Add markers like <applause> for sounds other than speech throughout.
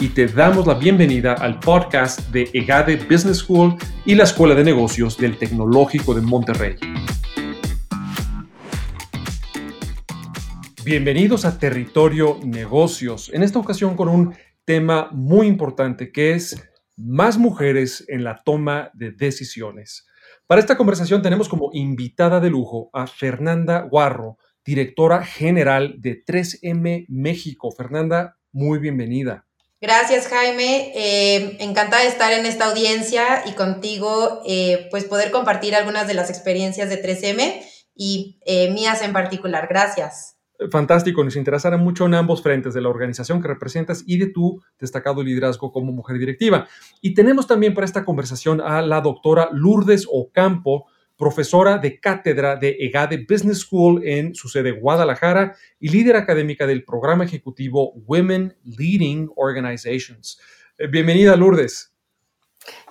y te damos la bienvenida al podcast de EGADE Business School y la Escuela de Negocios del Tecnológico de Monterrey. Bienvenidos a Territorio Negocios, en esta ocasión con un tema muy importante que es más mujeres en la toma de decisiones. Para esta conversación tenemos como invitada de lujo a Fernanda Guarro, directora general de 3M México. Fernanda, muy bienvenida. Gracias, Jaime. Eh, encantada de estar en esta audiencia y contigo, eh, pues poder compartir algunas de las experiencias de 3M y eh, mías en particular. Gracias. Fantástico, nos interesará mucho en ambos frentes de la organización que representas y de tu destacado liderazgo como mujer directiva. Y tenemos también para esta conversación a la doctora Lourdes Ocampo, profesora de cátedra de EGADE Business School en su sede Guadalajara y líder académica del programa ejecutivo Women Leading Organizations. Eh, bienvenida, Lourdes.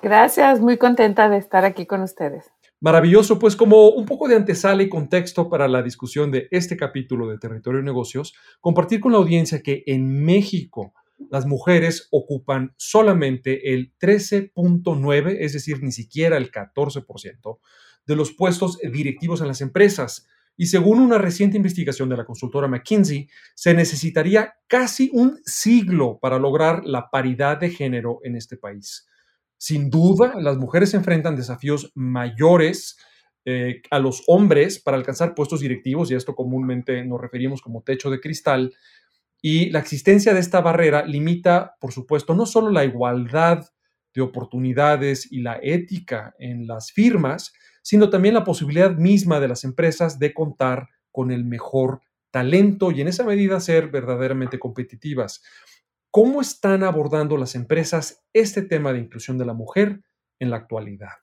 Gracias, muy contenta de estar aquí con ustedes. Maravilloso, pues como un poco de antesala y contexto para la discusión de este capítulo de Territorio y Negocios, compartir con la audiencia que en México las mujeres ocupan solamente el 13.9, es decir, ni siquiera el 14% de los puestos directivos en las empresas. Y según una reciente investigación de la consultora McKinsey, se necesitaría casi un siglo para lograr la paridad de género en este país. Sin duda, las mujeres enfrentan desafíos mayores eh, a los hombres para alcanzar puestos directivos, y a esto comúnmente nos referimos como techo de cristal, y la existencia de esta barrera limita, por supuesto, no solo la igualdad de oportunidades y la ética en las firmas, sino también la posibilidad misma de las empresas de contar con el mejor talento y en esa medida ser verdaderamente competitivas. ¿Cómo están abordando las empresas este tema de inclusión de la mujer en la actualidad?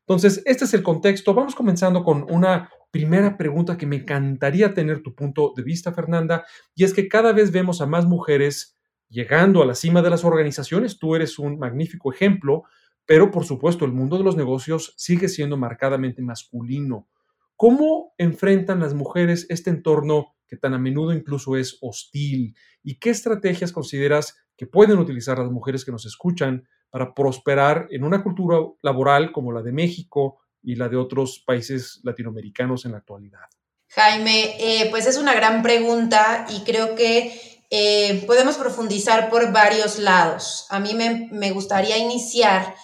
Entonces, este es el contexto. Vamos comenzando con una primera pregunta que me encantaría tener tu punto de vista, Fernanda, y es que cada vez vemos a más mujeres llegando a la cima de las organizaciones. Tú eres un magnífico ejemplo, pero por supuesto, el mundo de los negocios sigue siendo marcadamente masculino. ¿Cómo enfrentan las mujeres este entorno que tan a menudo incluso es hostil? ¿Y qué estrategias consideras que pueden utilizar las mujeres que nos escuchan para prosperar en una cultura laboral como la de México y la de otros países latinoamericanos en la actualidad? Jaime, eh, pues es una gran pregunta y creo que eh, podemos profundizar por varios lados. A mí me, me gustaría iniciar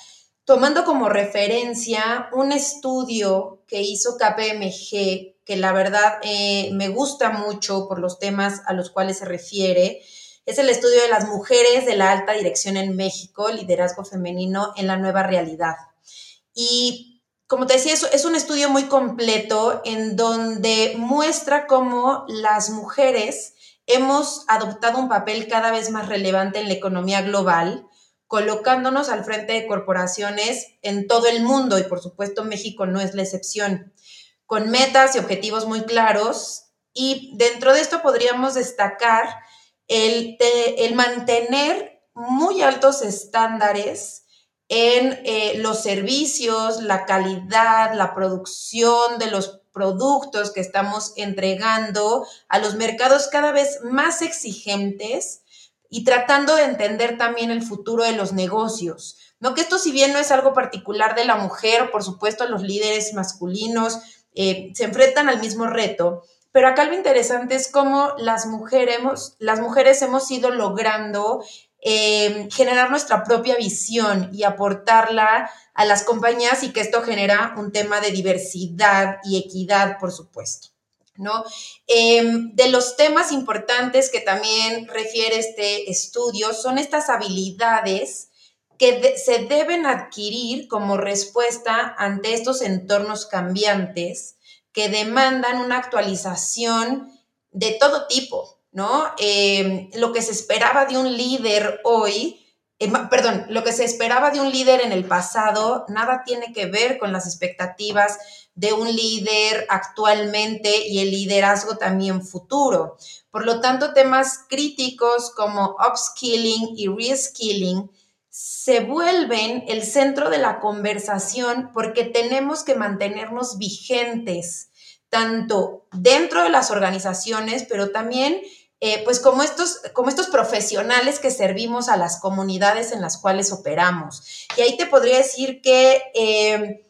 tomando como referencia un estudio que hizo KPMG, que la verdad eh, me gusta mucho por los temas a los cuales se refiere. Es el estudio de las mujeres de la alta dirección en México, liderazgo femenino en la nueva realidad. Y como te decía, es un estudio muy completo en donde muestra cómo las mujeres hemos adoptado un papel cada vez más relevante en la economía global, colocándonos al frente de corporaciones en todo el mundo y por supuesto México no es la excepción, con metas y objetivos muy claros. Y dentro de esto podríamos destacar el, el mantener muy altos estándares en eh, los servicios, la calidad, la producción de los productos que estamos entregando a los mercados cada vez más exigentes y tratando de entender también el futuro de los negocios. No que esto si bien no es algo particular de la mujer, por supuesto los líderes masculinos eh, se enfrentan al mismo reto, pero acá lo interesante es cómo las mujeres, las mujeres hemos ido logrando eh, generar nuestra propia visión y aportarla a las compañías y que esto genera un tema de diversidad y equidad, por supuesto. ¿No? Em, de los temas importantes que también refiere este estudio son estas habilidades que se deben adquirir como respuesta ante estos entornos cambiantes que demandan una actualización de todo tipo, ¿no? Em, lo que se esperaba de un líder hoy eh, perdón, lo que se esperaba de un líder en el pasado nada tiene que ver con las expectativas de un líder actualmente y el liderazgo también futuro. Por lo tanto, temas críticos como upskilling y reskilling se vuelven el centro de la conversación porque tenemos que mantenernos vigentes, tanto dentro de las organizaciones, pero también eh, pues como estos, como estos profesionales que servimos a las comunidades en las cuales operamos. Y ahí te podría decir que, eh,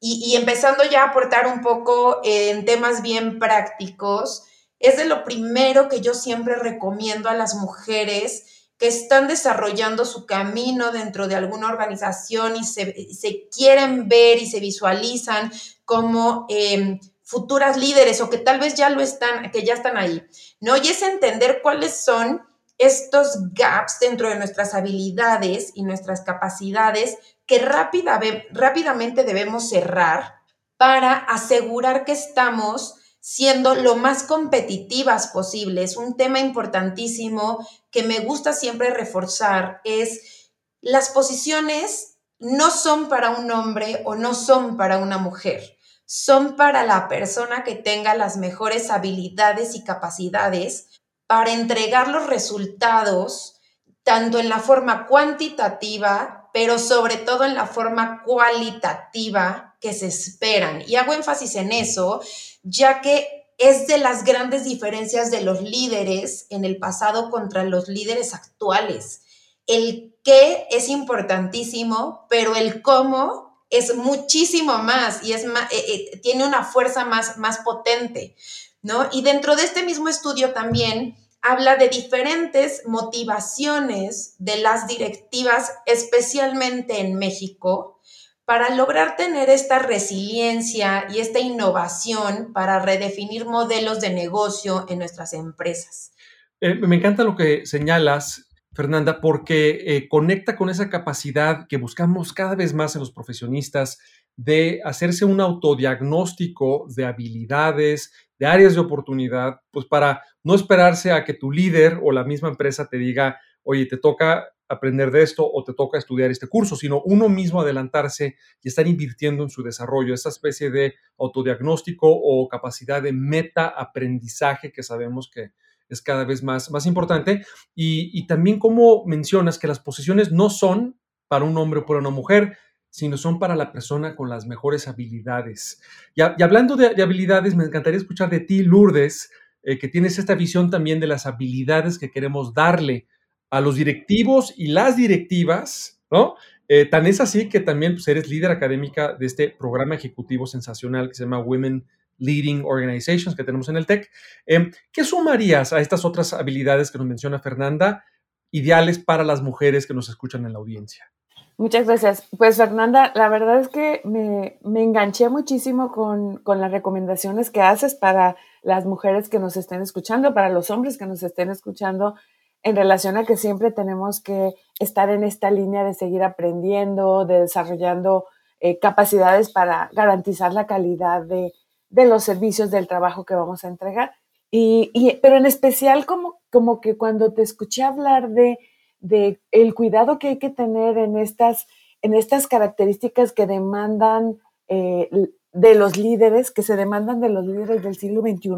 y, empezando ya a aportar un poco en temas bien prácticos, es de lo primero que yo siempre recomiendo a las mujeres que están desarrollando su camino dentro de alguna organización y se, quieren ver y se visualizan como eh, futuras líderes o que tal vez ya lo están, que ya están ahí, ¿no? Y es entender cuáles son estos gaps dentro de nuestras habilidades y nuestras capacidades que rápida, rápidamente debemos cerrar para asegurar que estamos siendo lo más competitivas posibles. Un tema importantísimo que me gusta siempre reforzar es las posiciones no son para un hombre o no son para una mujer son para la persona que tenga las mejores habilidades y capacidades para entregar los resultados tanto en la forma cuantitativa, pero sobre todo en la forma cualitativa que se esperan. Y hago énfasis en eso, ya que es de las grandes diferencias de los líderes en el pasado contra los líderes actuales. El qué es importantísimo, pero el cómo es muchísimo más y es eh, eh, tiene una fuerza más, más potente, ¿no? Y dentro de este mismo estudio también habla de diferentes motivaciones de las directivas, especialmente en México, para lograr tener esta resiliencia y esta innovación para redefinir modelos de negocio en nuestras empresas. Eh, me encanta lo que señalas Fernanda, porque eh, conecta con esa capacidad que buscamos cada vez más en los profesionistas de hacerse un autodiagnóstico de habilidades, de áreas de oportunidad, pues para no esperarse a que tu líder o la misma empresa te diga, oye, te toca aprender de esto o te toca estudiar este curso, sino uno mismo adelantarse y estar invirtiendo en su desarrollo, esa especie de autodiagnóstico o capacidad de meta aprendizaje que sabemos que, es cada vez más, más importante. Y, también como mencionas que las posiciones no son para un hombre o para una mujer, sino son para la persona con las mejores habilidades. Y, hablando de, habilidades, me encantaría escuchar de ti, Lourdes, eh, que tienes esta visión también de las habilidades que queremos darle a los directivos y las directivas, ¿no? Eh, tan es así que también pues, eres líder académica de este programa ejecutivo sensacional que se llama Women Leading Organizations que tenemos en el TEC. Em, ¿Qué sumarías a estas otras habilidades que nos menciona Fernanda, ideales para las mujeres que nos escuchan en la audiencia? Muchas gracias. Pues Fernanda, la verdad es que me, enganché muchísimo con, con, las recomendaciones que haces para las mujeres que nos estén escuchando, para los hombres que nos estén escuchando, en relación a que siempre tenemos que estar en esta línea de seguir aprendiendo, de desarrollando eh, capacidades para garantizar la calidad de, de los servicios del trabajo que vamos a entregar. Y, pero en especial como, como que cuando te escuché hablar de, de, el cuidado que hay que tener en estas, en estas características que demandan eh, de los líderes, que se demandan de los líderes del siglo XXI,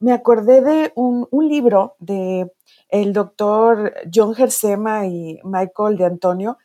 me acordé de un, libro de el doctor John Gersema y Michael de Antonio,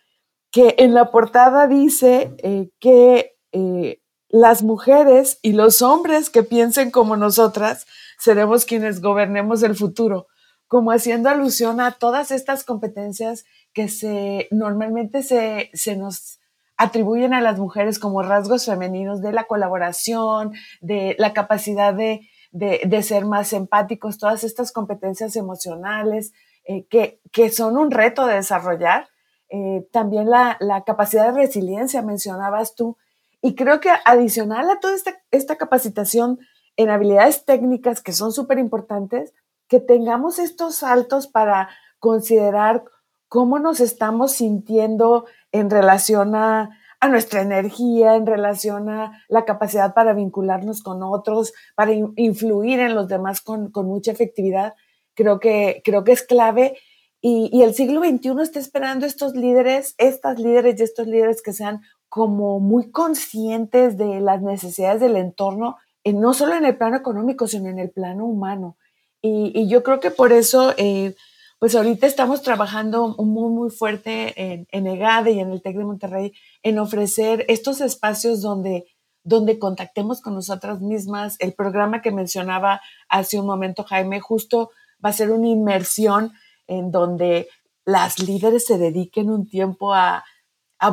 que en la portada dice eh, que eh, las mujeres y los hombres que piensen como nosotras seremos quienes gobernemos el futuro, como haciendo alusión a todas estas competencias que se normalmente se, se nos atribuyen a las mujeres como rasgos femeninos de la colaboración, de la capacidad de, de, ser más empáticos, todas estas competencias emocionales eh, que, que, son un reto de desarrollar. Eh, también la, la, capacidad de resiliencia, mencionabas tú, y creo que adicional a toda esta, esta capacitación en habilidades técnicas que son súper importantes, que tengamos estos saltos para considerar cómo nos estamos sintiendo en relación a, a, nuestra energía, en relación a la capacidad para vincularnos con otros, para influir en los demás con, con, mucha efectividad. Creo que, creo que es clave Y, el siglo XXI está esperando estos líderes, estas líderes y estos líderes que sean como muy conscientes de las necesidades del entorno, no solo en el plano económico, sino en el plano humano. Y, yo creo que por eso, eh, pues ahorita estamos trabajando muy, muy fuerte en, en EGADE y en el TEC de Monterrey en ofrecer estos espacios donde, donde contactemos con nosotras mismas. El programa que mencionaba hace un momento Jaime justo va a ser una inmersión en donde las líderes se dediquen un tiempo a,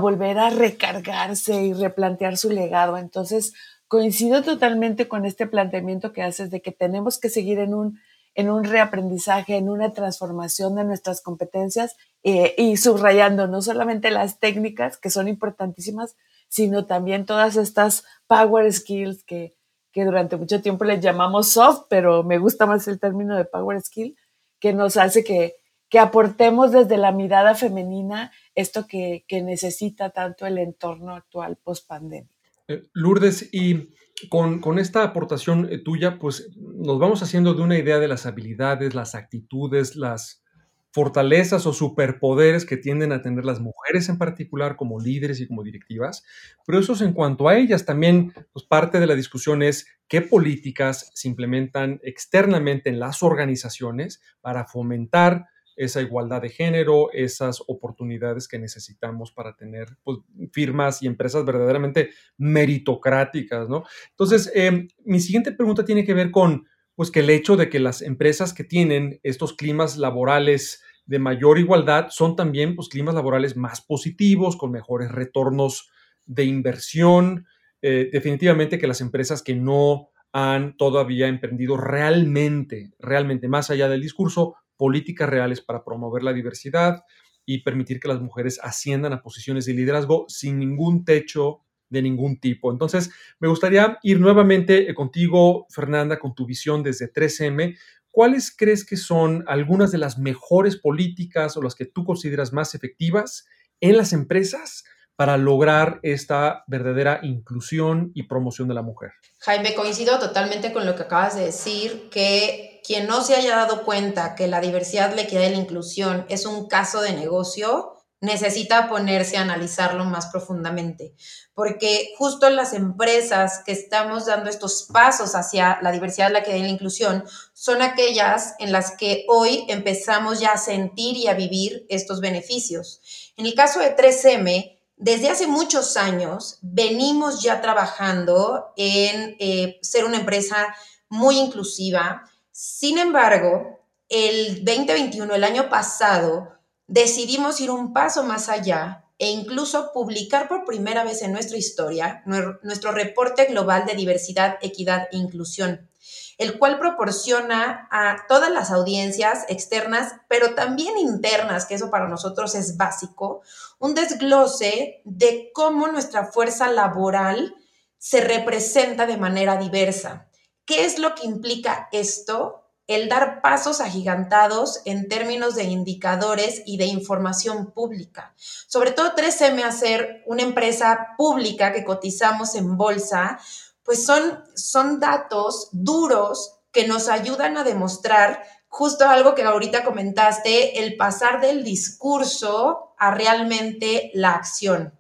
volver a recargarse y replantear su legado. Entonces, coincido totalmente con este planteamiento que haces de que tenemos que seguir en un, en un reaprendizaje, en una transformación de nuestras competencias eh, y subrayando no solamente las técnicas, que son importantísimas, sino también todas estas power skills que, que durante mucho tiempo les llamamos soft, pero me gusta más el término de power skill, que nos hace que, que aportemos desde la mirada femenina esto que, necesita tanto el entorno actual post pandemia. Eh, Lourdes, y con, esta aportación eh, tuya, pues nos vamos haciendo de una idea de las habilidades, las actitudes, las fortalezas o superpoderes que tienden a tener las mujeres en particular como líderes y como directivas, pero eso es en cuanto a ellas. También pues, parte de la discusión es qué políticas se implementan externamente en las organizaciones para fomentar esa igualdad de género, esas oportunidades que necesitamos para tener pues, firmas y empresas verdaderamente meritocráticas, ¿no? Entonces, em, mi siguiente pregunta tiene que ver con, pues, que el hecho de que las empresas que tienen estos climas laborales de mayor igualdad son también, pues, climas laborales más positivos, con mejores retornos de inversión. Eh, definitivamente que las empresas que no han todavía emprendido realmente, realmente más allá del discurso, políticas reales para promover la diversidad y permitir que las mujeres asciendan a posiciones de liderazgo sin ningún techo de ningún tipo. Entonces, me gustaría ir nuevamente eh, contigo, Fernanda, con tu visión desde 3M. ¿Cuáles crees que son algunas de las mejores políticas o las que tú consideras más efectivas en las empresas para lograr esta verdadera inclusión y promoción de la mujer? Jaime, coincido totalmente con lo que acabas de decir, que quien no se haya dado cuenta que la diversidad, la equidad y la inclusión es un caso de negocio, necesita ponerse a analizarlo más profundamente, porque justo las empresas que estamos dando estos pasos hacia la diversidad, la equidad y la inclusión son aquellas en las que hoy empezamos ya a sentir y a vivir estos beneficios. En el caso de 3M, desde hace muchos años venimos ya trabajando en eh, ser una empresa muy inclusiva, sin embargo, el 2021, el año pasado, decidimos ir un paso más allá e incluso publicar por primera vez en nuestra historia nuestro reporte global de diversidad, equidad e inclusión, el cual proporciona a todas las audiencias externas, pero también internas, que eso para nosotros es básico, un desglose de cómo nuestra fuerza laboral se representa de manera diversa. ¿Qué es lo que implica esto? El dar pasos agigantados en términos de indicadores y de información pública. Sobre todo 3M a ser una empresa pública que cotizamos en bolsa, pues son, son datos duros que nos ayudan a demostrar justo algo que ahorita comentaste, el pasar del discurso a realmente la acción.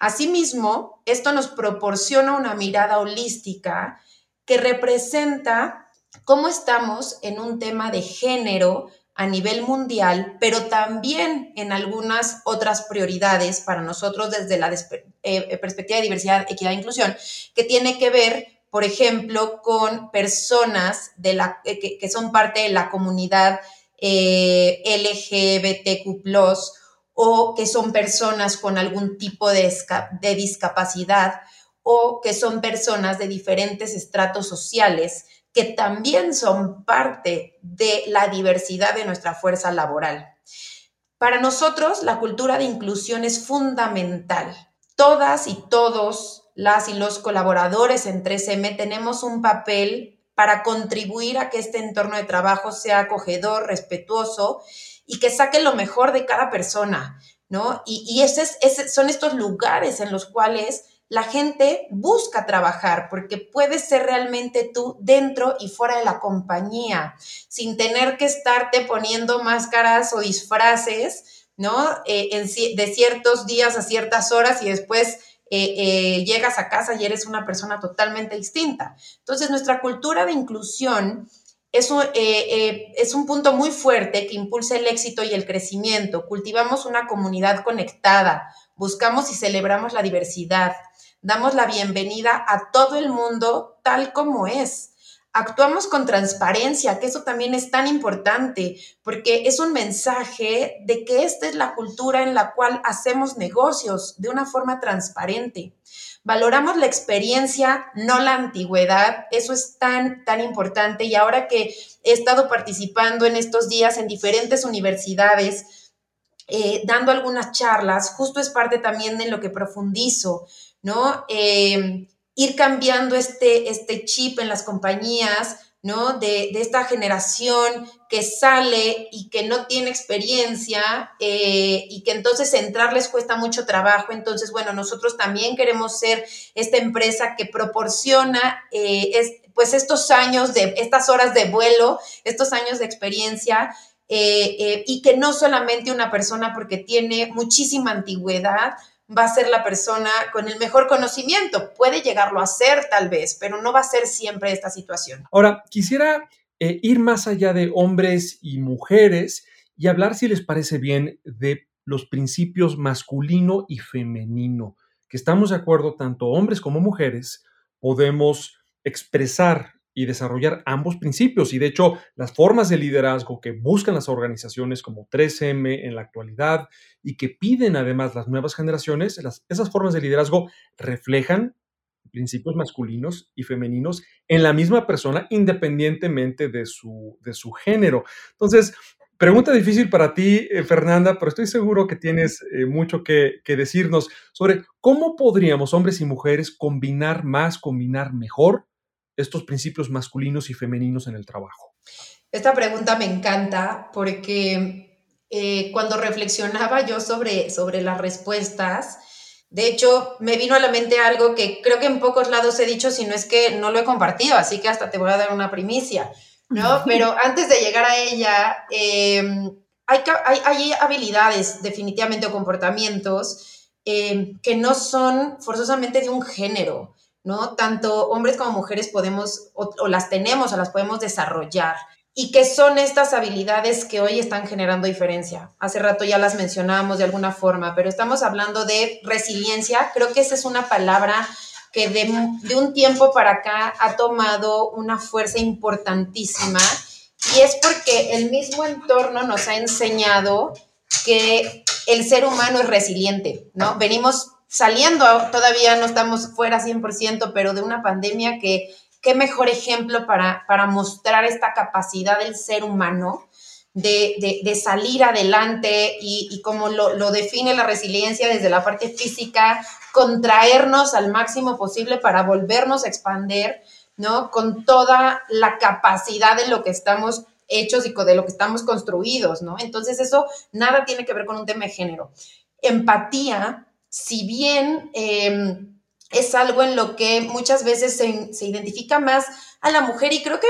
Asimismo, esto nos proporciona una mirada holística que representa cómo estamos en un tema de género a nivel mundial, pero también en algunas otras prioridades para nosotros desde la eh, eh, perspectiva de diversidad, equidad e inclusión, que tiene que ver, por ejemplo, con personas eh, que, son parte de la comunidad LGBTQ o que son personas con algún tipo de discapacidad o que son personas de diferentes estratos sociales que también son parte de la diversidad de nuestra fuerza laboral. Para nosotros, la cultura de inclusión es fundamental. Todas y todos las y los colaboradores en 3M tenemos un papel para contribuir a que este entorno de trabajo sea acogedor, respetuoso y que saque lo mejor de cada persona, ¿no? Y, esos son estos lugares en los cuales la gente busca trabajar porque puedes ser realmente tú dentro y fuera de la compañía, sin tener que estarte poniendo máscaras o disfraces, ¿no? Eh, de ciertos días a ciertas horas y después eh, eh, llegas a casa y eres una persona totalmente distinta. Entonces, nuestra cultura de inclusión es un punto muy fuerte que impulsa el éxito y el crecimiento. Cultivamos una comunidad conectada, buscamos y celebramos la diversidad damos la bienvenida a todo el mundo tal como es. Actuamos con transparencia, que eso también es tan importante, porque es un mensaje de que esta es la cultura en la cual hacemos negocios de una forma transparente. Valoramos la experiencia, no la antigüedad. Eso es tan, tan importante. Y ahora que he estado participando en estos días en diferentes universidades, eh, dando algunas charlas, justo es parte también de lo que profundizo. ¿No? Eh, ir cambiando este, este chip en las compañías, ¿no? De, esta generación que sale y que no tiene experiencia eh, y que entonces entrarles cuesta mucho trabajo. Entonces, bueno, nosotros también queremos ser esta empresa que proporciona eh, pues estos años de, estas horas de vuelo, estos años de experiencia. y que no solamente una persona porque tiene muchísima antigüedad, va a ser la persona con el mejor conocimiento. Puede llegarlo a ser tal vez, pero no va a ser siempre esta situación. Ahora, quisiera eh, ir más allá de hombres y mujeres y hablar, si les parece bien, de los principios masculino y femenino, que estamos de acuerdo, tanto hombres como mujeres podemos expresar y desarrollar ambos principios. Y de hecho, las formas de liderazgo que buscan las organizaciones como 3M en la actualidad y que piden además las nuevas generaciones, esas formas de liderazgo reflejan principios masculinos y femeninos en la misma persona independientemente de su, de su género. Entonces, pregunta difícil para ti, eh, Fernanda, pero estoy seguro que tienes eh, mucho que, que decirnos sobre cómo podríamos hombres y mujeres combinar más, combinar mejor estos principios masculinos y femeninos en el trabajo? Esta pregunta me encanta porque eh, cuando reflexionaba yo sobre, sobre las respuestas, de hecho, me vino a la mente algo que creo que en pocos lados he dicho, si no es que no lo he compartido, así que hasta te voy a dar una primicia, ¿no? <laughs> Pero antes de llegar a ella, em, hay, hay, habilidades definitivamente o comportamientos em, que no son forzosamente de un género. ¿No? Tanto hombres como mujeres podemos, o, las tenemos, o las podemos desarrollar. ¿Y qué son estas habilidades que hoy están generando diferencia? Hace rato ya las mencionábamos de alguna forma, pero estamos hablando de resiliencia. Creo que esa es una palabra que de, de un tiempo para acá ha tomado una fuerza importantísima y es porque el mismo entorno nos ha enseñado que el ser humano es resiliente, ¿no? Venimos saliendo, todavía no estamos fuera 100%, pero de una pandemia que qué mejor ejemplo para, para mostrar esta capacidad del ser humano de, de, salir adelante y, y como lo, lo, define la resiliencia desde la parte física, contraernos al máximo posible para volvernos a expander, ¿no? Con toda la capacidad de lo que estamos hechos y de lo que estamos construidos, ¿no? Entonces eso nada tiene que ver con un tema de género. Empatía si bien em, es algo en lo que muchas veces se, identifica más a la mujer y creo que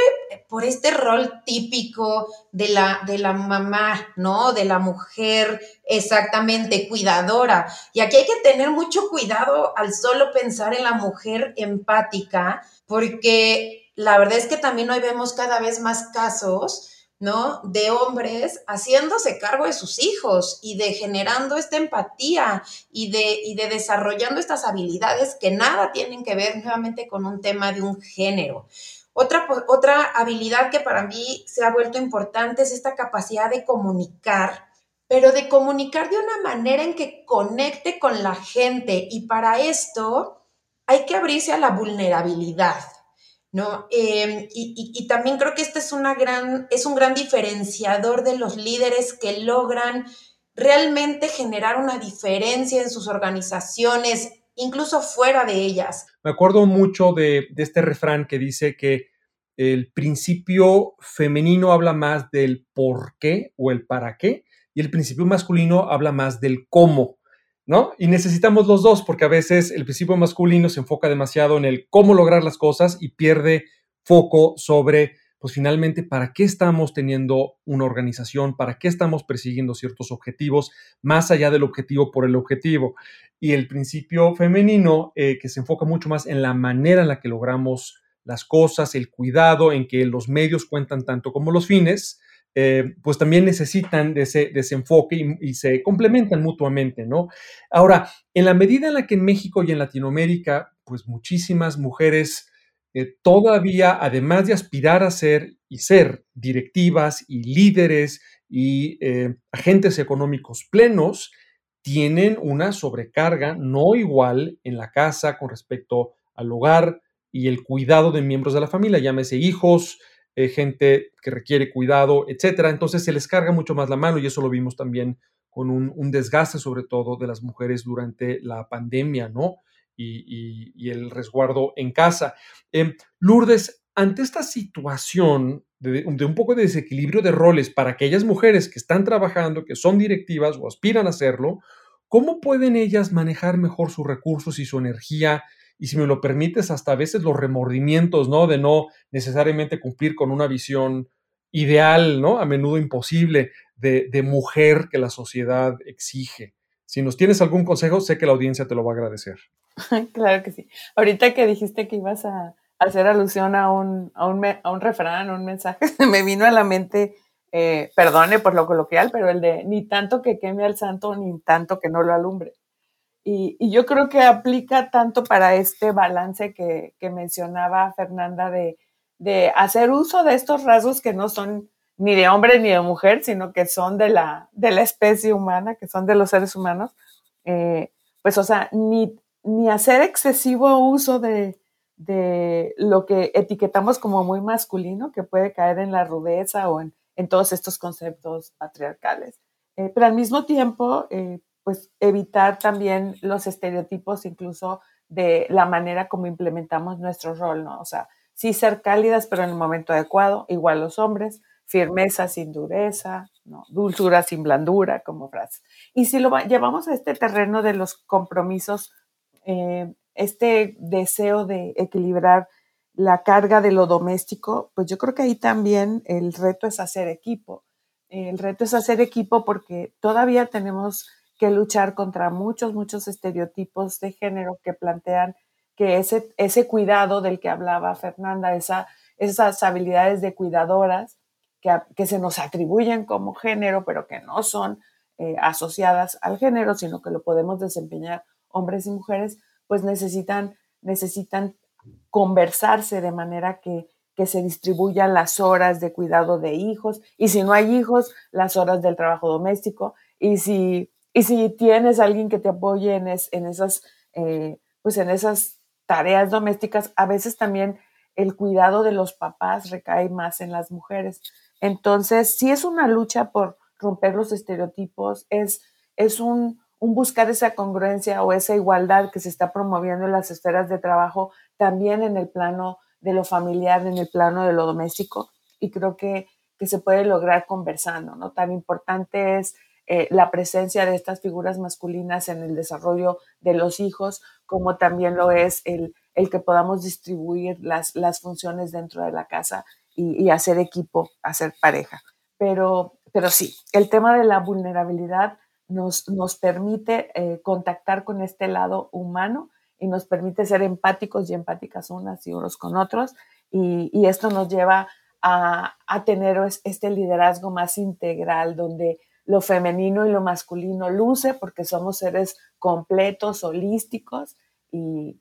por este rol típico de la, de la mamá, ¿no? De la mujer exactamente cuidadora. Y aquí hay que tener mucho cuidado al solo pensar en la mujer empática, porque la verdad es que también hoy vemos cada vez más casos ¿no? De hombres haciéndose cargo de sus hijos y de generando esta empatía y de, y de desarrollando estas habilidades que nada tienen que ver nuevamente con un tema de un género. Otra, otra habilidad que para mí se ha vuelto importante es esta capacidad de comunicar, pero de comunicar de una manera en que conecte con la gente y para esto hay que abrirse a la vulnerabilidad. ¿No? Em, y, también creo que este es, una gran, es un gran diferenciador de los líderes que logran realmente generar una diferencia en sus organizaciones, incluso fuera de ellas. Me acuerdo mucho de este refrán que dice que el principio femenino habla más del por qué o el para qué y el principio masculino habla más del cómo. ¿No? Y necesitamos los dos porque a veces el principio masculino se enfoca demasiado en el cómo lograr las cosas y pierde foco sobre, pues finalmente, para qué estamos teniendo una organización, para qué estamos persiguiendo ciertos objetivos, más allá del objetivo por el objetivo. Y el principio femenino, eh, que se enfoca mucho más en la manera en la que logramos las cosas, el cuidado, en que los medios cuentan tanto como los fines, eh, pues también necesitan de ese, enfoque y, se complementan mutuamente, ¿no? Ahora, en la medida en la que en México y en Latinoamérica, pues muchísimas mujeres eh, todavía, además de aspirar a ser y ser directivas y líderes y eh, agentes económicos plenos, tienen una sobrecarga no igual en la casa con respecto al hogar y el cuidado de miembros de la familia, llámese hijos, eh, gente que requiere cuidado, etcétera. Entonces se les carga mucho más la mano y eso lo vimos también con un, desgaste, sobre todo, de las mujeres durante la pandemia, ¿no? Y, el resguardo en casa. Em, Lourdes, ante esta situación de, de, un poco de desequilibrio de roles para aquellas mujeres que están trabajando, que son directivas o aspiran a hacerlo, ¿cómo pueden ellas manejar mejor sus recursos y su energía y si me lo permites, hasta a veces los remordimientos, ¿no? De no necesariamente cumplir con una visión ideal, ¿no? A menudo imposible de, mujer que la sociedad exige. Si nos tienes algún consejo, sé que la audiencia te lo va a agradecer. <laughs> Claro que sí. Ahorita que dijiste que ibas a hacer alusión a un, a un, a un refrán, un mensaje, <laughs> me vino a la mente, eh, perdone por lo coloquial, pero el de ni tanto que queme al santo, ni tanto que no lo alumbre. Y, yo creo que aplica tanto para este balance que, mencionaba Fernanda de, hacer uso de estos rasgos que no son ni de hombre ni de mujer, sino que son de la, de la especie humana, que son de los seres humanos. Eh, pues, o sea, ni, ni hacer excesivo uso de, lo que etiquetamos como muy masculino, que puede caer en la rudeza o en, todos estos conceptos patriarcales. Eh, pero al mismo tiempo, eh, pues evitar también los estereotipos incluso de la manera como implementamos nuestro rol, ¿no? O sea, sí ser cálidas, pero en el momento adecuado, igual los hombres, firmeza sin dureza, ¿no? dulzura sin blandura, como frase. Y si lo llevamos a este terreno de los compromisos, eh, este deseo de equilibrar la carga de lo doméstico, pues yo creo que ahí también el reto es hacer equipo. El reto es hacer equipo porque todavía tenemos que luchar contra muchos, muchos estereotipos de género que plantean que ese, ese cuidado del que hablaba Fernanda, esa, esas habilidades de cuidadoras que, que, se nos atribuyen como género, pero que no son eh, asociadas al género, sino que lo podemos desempeñar hombres y mujeres, pues necesitan, necesitan conversarse de manera que, que se distribuyan las horas de cuidado de hijos, y si no hay hijos, las horas del trabajo doméstico, y si y si tienes alguien que te apoye en, esas, eh, pues en esas tareas domésticas, a veces también el cuidado de los papás recae más en las mujeres. Entonces, sí es una lucha por romper los estereotipos, es, es un, buscar esa congruencia o esa igualdad que se está promoviendo en las esferas de trabajo, también en el plano de lo familiar, en el plano de lo doméstico, y creo que, que se puede lograr conversando, ¿no? Tan importante es eh, la presencia de estas figuras masculinas en el desarrollo de los hijos, como también lo es el, el que podamos distribuir las, las, funciones dentro de la casa y, hacer equipo, hacer pareja. Pero, pero sí, el tema de la vulnerabilidad nos, nos permite eh, contactar con este lado humano y nos permite ser empáticos y empáticas unas y unos con otros. Y, y esto nos lleva a, a, tener este liderazgo más integral, donde lo femenino y lo masculino luce porque somos seres completos, holísticos y,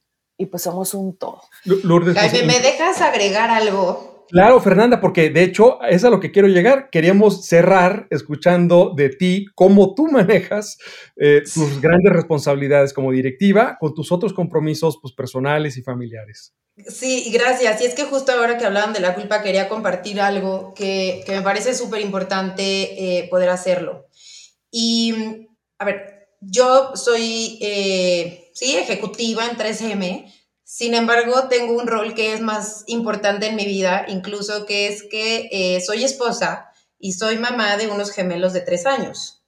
pues somos un todo. Lourdes, ¿me dejas agregar algo? Claro, Fernanda, porque de hecho es a lo que quiero llegar. Queríamos cerrar escuchando de ti cómo tú manejas eh, tus grandes responsabilidades como directiva con tus otros compromisos pues, personales y familiares. Sí, gracias. Y es que justo ahora que hablaban de la culpa quería compartir algo que, me parece súper importante eh, poder hacerlo. Y, a ver, yo soy, eh, sí, ejecutiva en 3M, sin embargo, tengo un rol que es más importante en mi vida, incluso que es que eh, soy esposa y soy mamá de unos gemelos de tres años.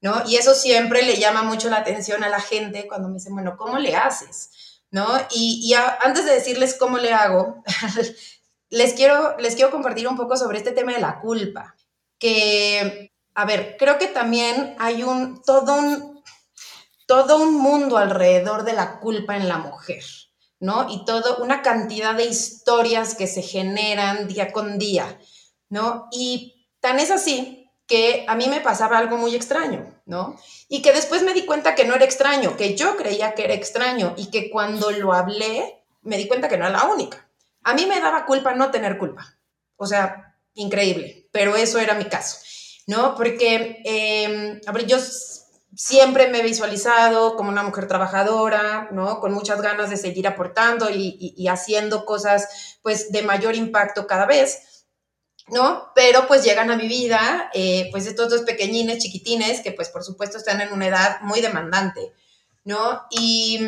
¿no? Y eso siempre le llama mucho la atención a la gente cuando me dicen, bueno, ¿cómo le haces? ¿No? Y, antes de decirles cómo le hago, <laughs> les, quiero, les quiero compartir un poco sobre este tema de la culpa, que, a ver, creo que también hay un, todo un, todo un mundo alrededor de la culpa en la mujer. ¿No? Y todo, una cantidad de historias que se generan día con día, ¿no? Y tan es así que a mí me pasaba algo muy extraño, ¿no? Y que después me di cuenta que no era extraño, que yo creía que era extraño y que cuando lo hablé me di cuenta que no era la única. A mí me daba culpa no tener culpa. O sea, increíble, pero eso era mi caso, ¿no? Porque, eh, a ver, yo siempre me he visualizado como una mujer trabajadora, ¿no? Con muchas ganas de seguir aportando y, haciendo cosas, pues, de mayor impacto cada vez, ¿no? Pero, pues, llegan a mi vida, eh, pues, estos dos pequeñines, chiquitines, que, pues, por supuesto, están en una edad muy demandante, ¿no? Y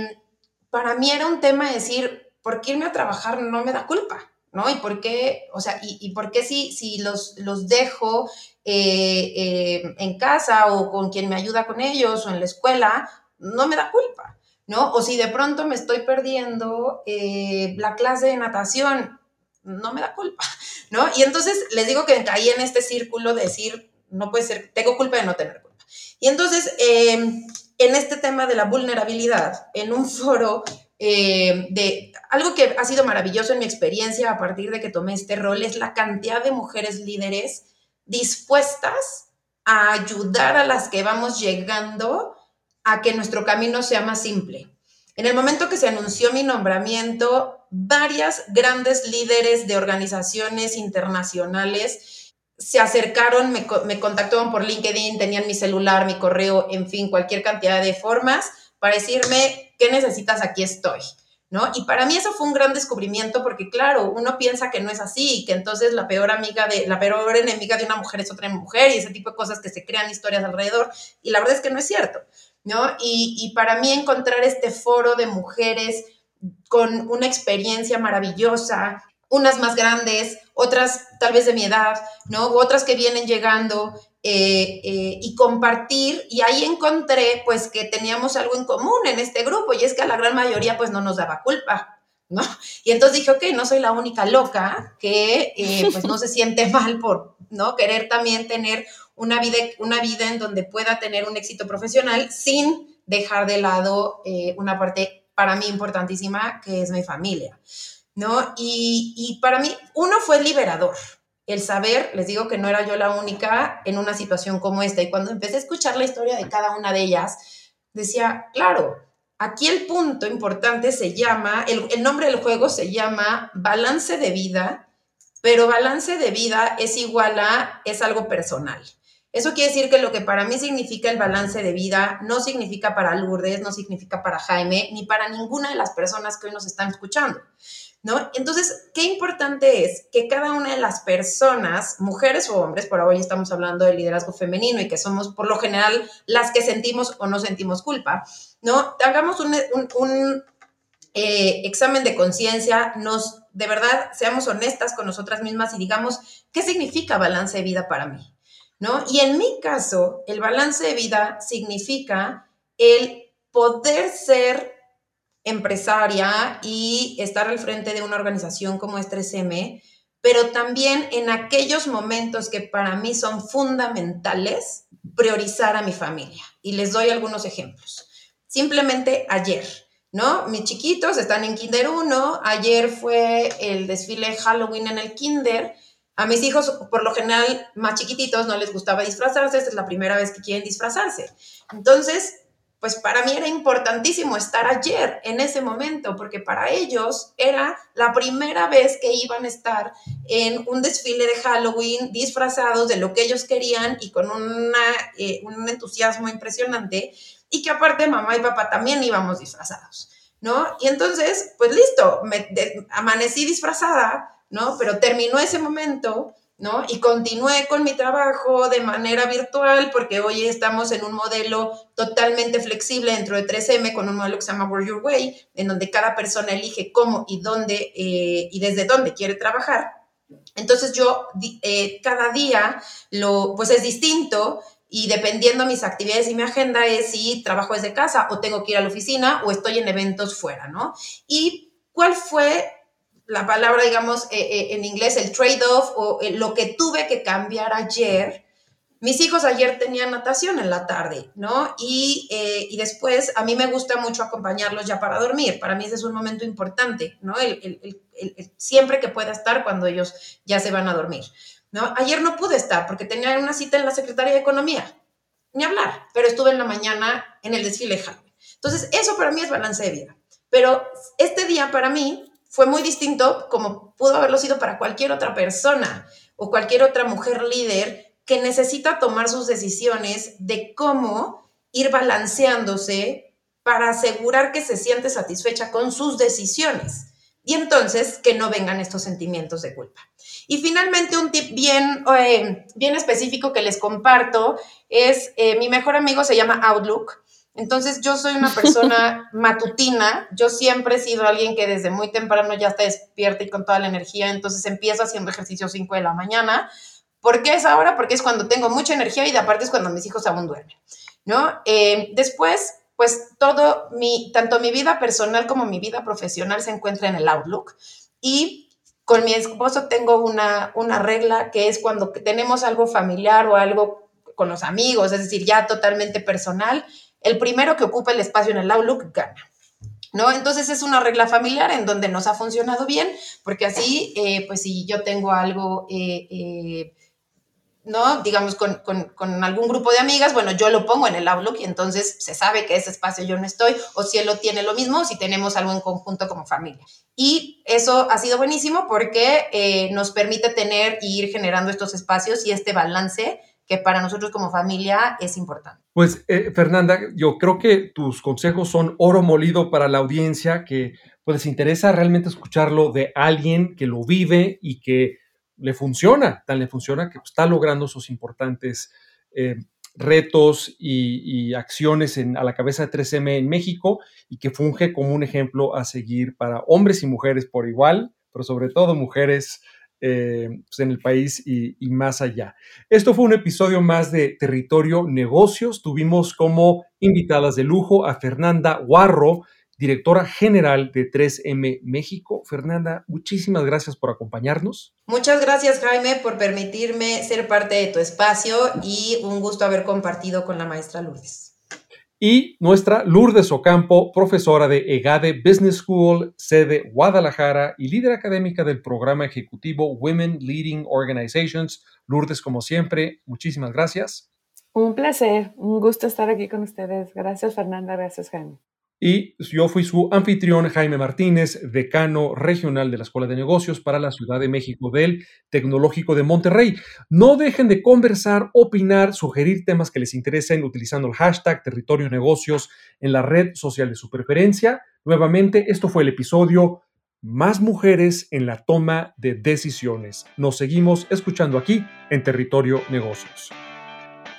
para mí era un tema de decir, ¿por qué irme a trabajar no me da culpa? ¿No? Y por qué, o sea, y, por qué si, si los, los dejo eh, eh, en casa o con quien me ayuda con ellos o en la escuela, no me da culpa, ¿no? O si de pronto me estoy perdiendo eh, la clase de natación, no me da culpa, <laughs> ¿no? Y entonces les digo que caí en este círculo de decir, no puede ser, tengo culpa de no tener culpa. Y entonces, en este tema de la vulnerabilidad, en un foro de algo que ha sido maravilloso en mi experiencia a partir de que tomé este rol, es la cantidad de mujeres líderes dispuestas a ayudar a las que vamos llegando a que nuestro camino sea más simple. En el momento que se anunció mi nombramiento, varias grandes líderes de organizaciones internacionales se acercaron, me, me, contactaron por LinkedIn, tenían mi celular, mi correo, en fin, cualquier cantidad de formas para decirme, ¿qué necesitas? Aquí estoy. ¿no? Y para mí eso fue un gran descubrimiento porque, claro, uno piensa que no es así, que entonces la peor amiga de, la peor enemiga de una mujer es otra mujer y ese tipo de cosas que se crean historias alrededor, y la verdad es que no es cierto, ¿no? Y, y para mí encontrar este foro de mujeres con una experiencia maravillosa, unas más grandes, otras tal vez de mi edad, ¿no? Otras que vienen llegando eh, eh, y compartir. Y ahí encontré pues que teníamos algo en común en este grupo y es que a la gran mayoría pues no nos daba culpa, ¿no? Y entonces dije, ok, no soy la única loca que eh, pues no se <laughs> siente mal por, ¿no? Querer también tener una vida, una vida en donde pueda tener un éxito profesional sin dejar de lado una parte para mí importantísima que es mi familia. ¿no? Y, para mí, uno fue liberador, el saber, les digo que no era yo la única en una situación como esta. Y cuando empecé a escuchar la historia de cada una de ellas, decía, claro, aquí el punto importante se llama, el, nombre del juego se llama balance de vida, pero balance de vida es igual a, es algo personal. Eso quiere decir que lo que para mí significa el balance de vida no significa para Lourdes, no significa para Jaime, ni para ninguna de las personas que hoy nos están escuchando. ¿No? Entonces, qué importante es que cada una de las personas, mujeres o hombres, por hoy estamos hablando de liderazgo femenino y que somos por lo general las que sentimos o no sentimos culpa, ¿no? Hagamos un, eh, examen de conciencia, nos, de verdad, seamos honestas con nosotras mismas y digamos, ¿qué significa balance de vida para mí? ¿No? Y en mi caso, el balance de vida significa el poder ser empresaria y estar al frente de una organización como es 3M, pero también en aquellos momentos que para mí son fundamentales, priorizar a mi familia. Y les doy algunos ejemplos. Simplemente ayer, ¿no? Mis chiquitos están en Kinder 1, ayer fue el desfile Halloween en el Kinder. A mis hijos, por lo general, más chiquititos, no les gustaba disfrazarse, esta es la primera vez que quieren disfrazarse. Entonces, pues para mí era importantísimo estar ayer en ese momento, porque para ellos era la primera vez que iban a estar en un desfile de Halloween disfrazados de lo que ellos querían y con una, eh, un entusiasmo impresionante, y que aparte mamá y papá también íbamos disfrazados, ¿no? Y entonces, pues listo, me amanecí disfrazada, ¿no? Pero terminó ese momento ¿no? Y continué con mi trabajo de manera virtual porque hoy estamos en un modelo totalmente flexible dentro de 3M con un modelo que se llama Work Your Way, en donde cada persona elige cómo y dónde eh, y desde dónde quiere trabajar. Entonces yo eh, cada día lo, pues es distinto y dependiendo mis actividades y mi agenda es si trabajo desde casa o tengo que ir a la oficina o estoy en eventos fuera, ¿no? Y cuál fue la palabra, digamos, eh, eh, en inglés, el trade-off o eh, lo que tuve que cambiar ayer. Mis hijos ayer tenían natación en la tarde, ¿no? Y, y, después a mí me gusta mucho acompañarlos ya para dormir. Para mí ese es un momento importante, ¿no? El, el, siempre que pueda estar cuando ellos ya se van a dormir, ¿no? Ayer no pude estar porque tenía una cita en la Secretaría de Economía, ni hablar, pero estuve en la mañana en el desfile. Entonces, eso para mí es balance de vida. Pero este día para mí fue muy distinto como pudo haberlo sido para cualquier otra persona o cualquier otra mujer líder que necesita tomar sus decisiones de cómo ir balanceándose para asegurar que se siente satisfecha con sus decisiones y entonces que no vengan estos sentimientos de culpa. Y finalmente un tip bien, eh, bien específico que les comparto es, eh, mi mejor amigo se llama Outlook entonces yo soy una persona <laughs> matutina, yo siempre he sido alguien que desde muy temprano ya está despierta y con toda la energía, entonces empiezo haciendo ejercicio 5 de la mañana. ¿Por qué es ahora? Porque es cuando tengo mucha energía y de aparte es cuando mis hijos aún duermen, ¿no? Eh, después, pues todo mi, tanto mi vida personal como mi vida profesional se encuentra en el Outlook y con mi esposo tengo una, una regla que es cuando tenemos algo familiar o algo con los amigos, es decir, ya totalmente personal, el primero que ocupa el espacio en el Outlook gana. ¿No? Entonces es una regla familiar en donde nos ha funcionado bien, porque así, eh, pues si yo tengo algo, eh, eh, ¿no? Digamos, con, algún grupo de amigas, bueno, yo lo pongo en el Outlook y entonces se sabe que ese espacio yo no estoy, o si él lo tiene lo mismo, o si tenemos algo en conjunto como familia. Y eso ha sido buenísimo porque nos permite tener y ir generando estos espacios y este balance que para nosotros como familia es importante. Pues eh, Fernanda, yo creo que tus consejos son oro molido para la audiencia que pues les interesa realmente escucharlo de alguien que lo vive y que le funciona, tan le funciona que pues, está logrando sus importantes eh, retos y, acciones a la cabeza de 3M en México y que funge como un ejemplo a seguir para hombres y mujeres por igual, pero sobre todo mujeres eh, pues, en el país y, más allá. Esto fue un episodio más de Territorio Negocios. Tuvimos como invitadas de lujo a Fernanda Guarro, directora general de 3M México. Fernanda, muchísimas gracias por acompañarnos. Muchas gracias, Jaime, por permitirme ser parte de tu espacio y un gusto haber compartido con la maestra Lourdes y nuestra Lourdes Ocampo, profesora de EGADE Business School, sede Guadalajara y líder académica del programa ejecutivo Women Leading Organizations. Lourdes, como siempre, muchísimas gracias. Un placer, un gusto estar aquí con ustedes. Gracias, Fernanda. Gracias, Jaime. Y yo fui su anfitrión, Jaime Martínez, decano regional de la Escuela de Negocios para la Ciudad de México del Tecnológico de Monterrey. No dejen de conversar, opinar, sugerir temas que les interesen utilizando el hashtag Territorio Negocios en la red social de su preferencia. Nuevamente, esto fue el episodio Más mujeres en la toma de decisiones. Nos seguimos escuchando aquí en Territorio Negocios.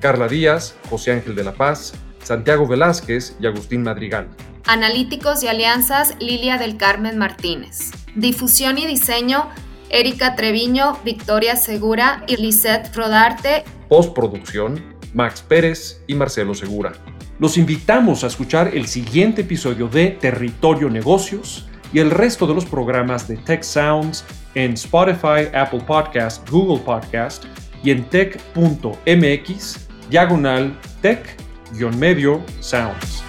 Carla Díaz, José Ángel de la Paz, Santiago Velázquez y Agustín Madrigal. Analíticos y alianzas, Lilia del Carmen Martínez. Difusión y diseño, Erika Treviño, Victoria Segura y Lisette Rodarte. Postproducción, Max Pérez y Marcelo Segura. Los invitamos a escuchar el siguiente episodio de Territorio Negocios y el resto de los programas de Tech Sounds en Spotify, Apple Podcast, Google Podcast y en tech.mx diagonal tech-medio sounds.